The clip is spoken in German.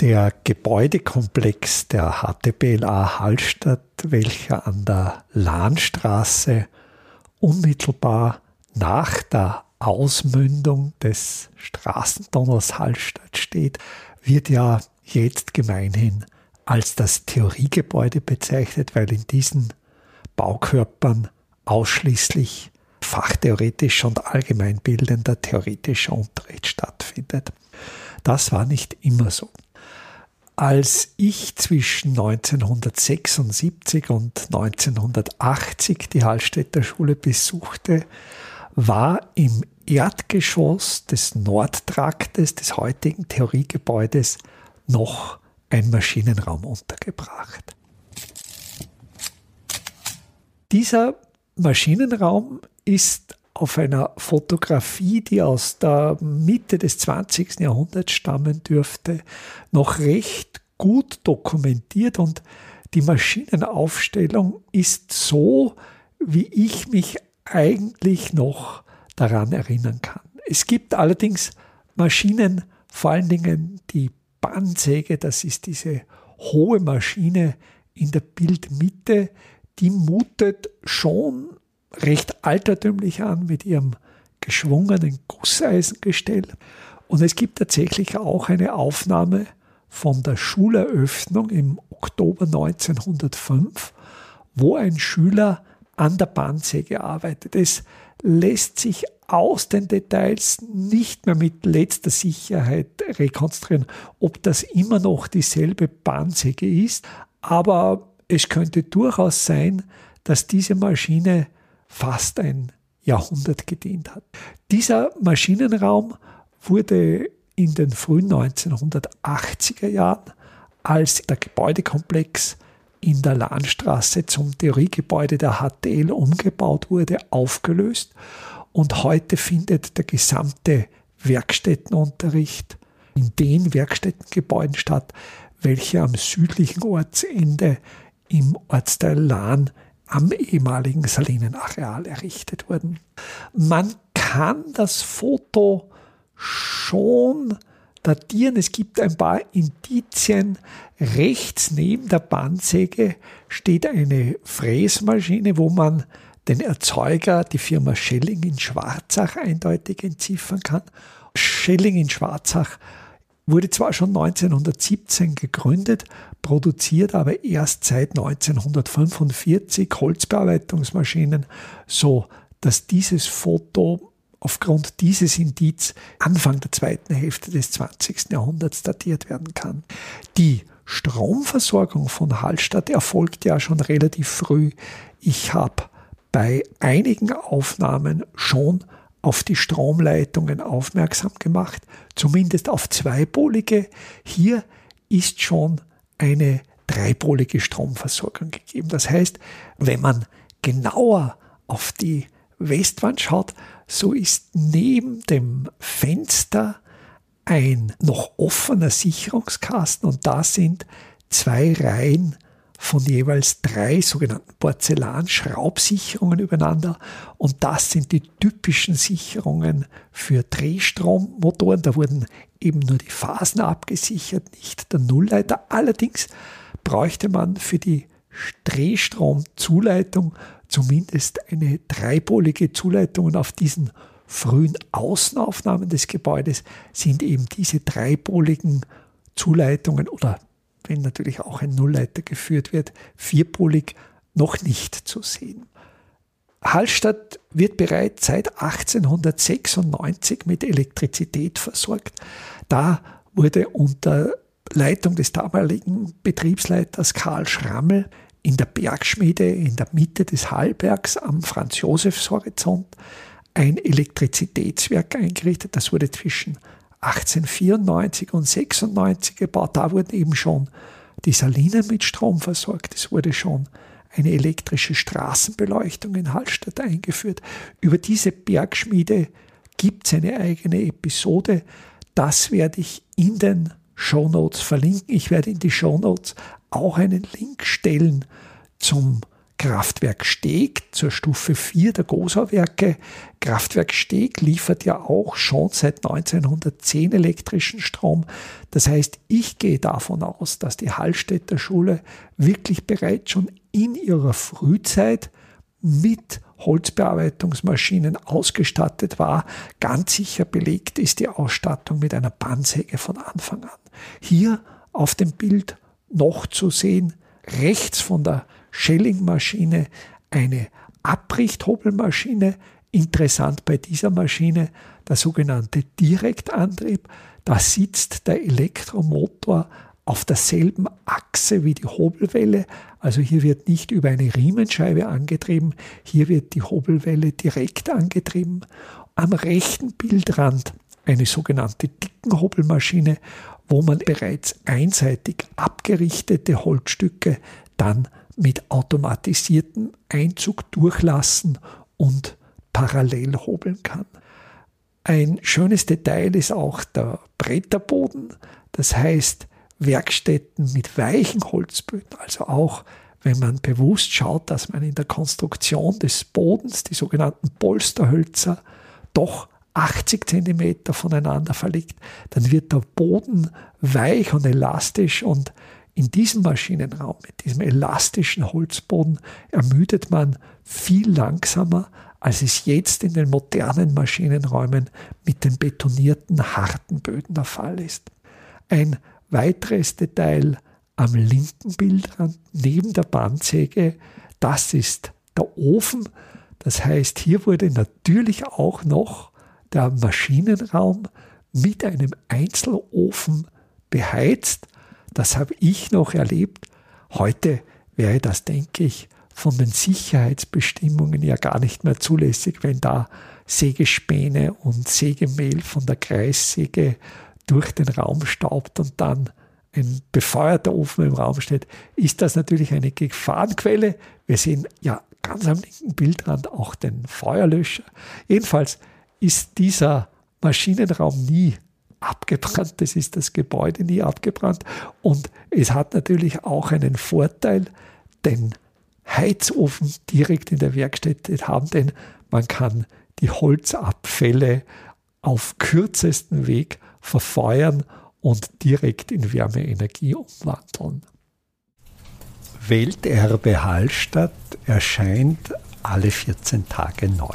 Der Gebäudekomplex der HTBLA Hallstatt, welcher an der Lahnstraße unmittelbar nach der Ausmündung des Straßentunnels Hallstatt steht, wird ja jetzt gemeinhin als das Theoriegebäude bezeichnet, weil in diesen Baukörpern ausschließlich fachtheoretisch und allgemeinbildender theoretischer Unterricht stattfindet. Das war nicht immer so. Als ich zwischen 1976 und 1980 die Hallstätter Schule besuchte, war im Erdgeschoss des Nordtraktes des heutigen Theoriegebäudes noch ein Maschinenraum untergebracht. Dieser Maschinenraum ist auf einer Fotografie, die aus der Mitte des 20. Jahrhunderts stammen dürfte, noch recht gut dokumentiert und die Maschinenaufstellung ist so, wie ich mich eigentlich noch daran erinnern kann. Es gibt allerdings Maschinen, vor allen Dingen die Bandsäge, das ist diese hohe Maschine in der Bildmitte, die mutet schon recht altertümlich an mit ihrem geschwungenen Gusseisengestell. Und es gibt tatsächlich auch eine Aufnahme von der Schuleröffnung im Oktober 1905, wo ein Schüler an der Bandsäge arbeitet. Es lässt sich aus den Details nicht mehr mit letzter Sicherheit rekonstruieren, ob das immer noch dieselbe Bandsäge ist, aber es könnte durchaus sein, dass diese Maschine fast ein Jahrhundert gedient hat. Dieser Maschinenraum wurde in den frühen 1980er Jahren, als der Gebäudekomplex in der Lahnstraße zum Theoriegebäude der HTL umgebaut wurde, aufgelöst und heute findet der gesamte Werkstättenunterricht in den Werkstättengebäuden statt, welche am südlichen Ortsende im Ortsteil Lahn am ehemaligen Salinenareal errichtet wurden. Man kann das Foto schon datieren. Es gibt ein paar Indizien. Rechts neben der Bandsäge steht eine Fräsmaschine, wo man den Erzeuger, die Firma Schelling in Schwarzach, eindeutig entziffern kann. Schelling in Schwarzach wurde zwar schon 1917 gegründet, produziert aber erst seit 1945 Holzbearbeitungsmaschinen, so dass dieses Foto aufgrund dieses Indiz Anfang der zweiten Hälfte des 20. Jahrhunderts datiert werden kann. Die Stromversorgung von Hallstatt erfolgt ja schon relativ früh Ich habe bei einigen Aufnahmen schon auf die Stromleitungen aufmerksam gemacht, zumindest auf zweipolige. Hier ist schon eine dreipolige Stromversorgung gegeben. Das heißt, wenn man genauer auf die Westwand schaut, so ist neben dem Fenster ein noch offener Sicherungskasten und da sind zwei Reihen von jeweils drei sogenannten Porzellan-Schraubsicherungen übereinander. Und das sind die typischen Sicherungen für Drehstrommotoren. Da wurden eben nur die Phasen abgesichert, nicht der Nullleiter. Allerdings bräuchte man für die Drehstromzuleitung zumindest eine dreipolige Zuleitung. Und auf diesen frühen Außenaufnahmen des Gebäudes sind eben diese dreipoligen Zuleitungen oder wenn natürlich auch ein Nullleiter geführt wird, vierpolig noch nicht zu sehen. Hallstatt wird bereits seit 1896 mit Elektrizität versorgt. Da wurde unter Leitung des damaligen Betriebsleiters Karl Schrammel in der Bergschmiede in der Mitte des Hallbergs am Franz-Josefs-Horizont ein Elektrizitätswerk eingerichtet. Das wurde zwischen 1894 und 96 gebaut. Da wurden eben schon die Salinen mit Strom versorgt. Es wurde schon eine elektrische Straßenbeleuchtung in Hallstatt eingeführt. Über diese Bergschmiede gibt es eine eigene Episode. Das werde ich in den Show Notes verlinken. Ich werde in die Show Notes auch einen Link stellen zum Kraftwerk Steg zur Stufe 4 der Gosau-Werke. Kraftwerk Steg liefert ja auch schon seit 1910 elektrischen Strom. Das heißt, ich gehe davon aus, dass die Hallstätter Schule wirklich bereits schon in ihrer Frühzeit mit Holzbearbeitungsmaschinen ausgestattet war. Ganz sicher belegt ist die Ausstattung mit einer Bandsäge von Anfang an. Hier auf dem Bild noch zu sehen, rechts von der Schellingmaschine eine Abrichthobelmaschine. Interessant bei dieser Maschine der sogenannte Direktantrieb. Da sitzt der Elektromotor auf derselben Achse wie die Hobelwelle. Also hier wird nicht über eine Riemenscheibe angetrieben, hier wird die Hobelwelle direkt angetrieben. Am rechten Bildrand eine sogenannte Dickenhobelmaschine, wo man bereits einseitig abgerichtete Holzstücke dann mit automatisiertem Einzug durchlassen und parallel hobeln kann. Ein schönes Detail ist auch der Bretterboden, das heißt Werkstätten mit weichen Holzböden, also auch wenn man bewusst schaut, dass man in der Konstruktion des Bodens die sogenannten Polsterhölzer doch 80 cm voneinander verlegt, dann wird der Boden weich und elastisch und in diesem Maschinenraum, mit diesem elastischen Holzboden, ermüdet man viel langsamer, als es jetzt in den modernen Maschinenräumen mit den betonierten harten Böden der Fall ist. Ein weiteres Detail am linken Bildrand neben der Bandsäge, das ist der Ofen. Das heißt, hier wurde natürlich auch noch der Maschinenraum mit einem Einzelofen beheizt das habe ich noch erlebt. Heute wäre das, denke ich, von den Sicherheitsbestimmungen ja gar nicht mehr zulässig, wenn da Sägespäne und Sägemehl von der Kreissäge durch den Raum staubt und dann ein befeuerter Ofen im Raum steht, ist das natürlich eine Gefahrenquelle. Wir sehen ja ganz am linken Bildrand auch den Feuerlöscher. Jedenfalls ist dieser Maschinenraum nie abgebrannt. Das ist das Gebäude nie abgebrannt. Und es hat natürlich auch einen Vorteil, den Heizofen direkt in der Werkstätte haben, denn man kann die Holzabfälle auf kürzesten Weg verfeuern und direkt in Wärmeenergie umwandeln. Welterbe Hallstatt erscheint alle 14 Tage neu.